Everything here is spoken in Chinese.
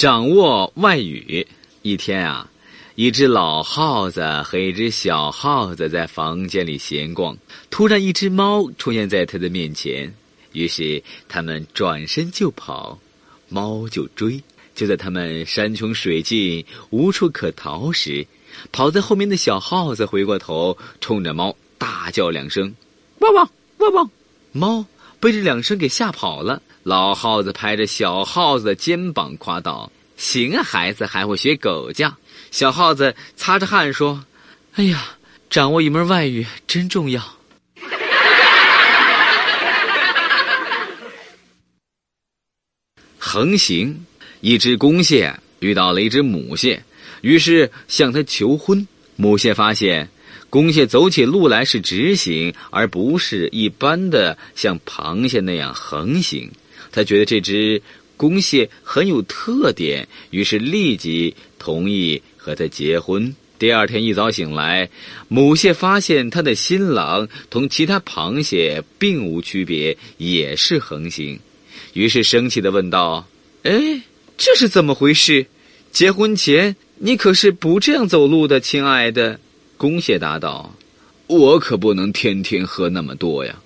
掌握外语。一天啊，一只老耗子和一只小耗子在房间里闲逛，突然一只猫出现在他的面前，于是他们转身就跑，猫就追。就在他们山穷水尽、无处可逃时，跑在后面的小耗子回过头，冲着猫大叫两声：“汪汪汪汪！”猫被这两声给吓跑了。老耗子拍着小耗子的肩膀夸道：“行啊，孩子还会学狗叫。”小耗子擦着汗说：“哎呀，掌握一门外语真重要。”横行，一只公蟹遇到了一只母蟹，于是向它求婚。母蟹发现。公蟹走起路来是直行，而不是一般的像螃蟹那样横行。他觉得这只公蟹很有特点，于是立即同意和他结婚。第二天一早醒来，母蟹发现他的新郎同其他螃蟹并无区别，也是横行，于是生气的问道：“哎，这是怎么回事？结婚前你可是不这样走路的，亲爱的。”公蟹答道：“我可不能天天喝那么多呀。”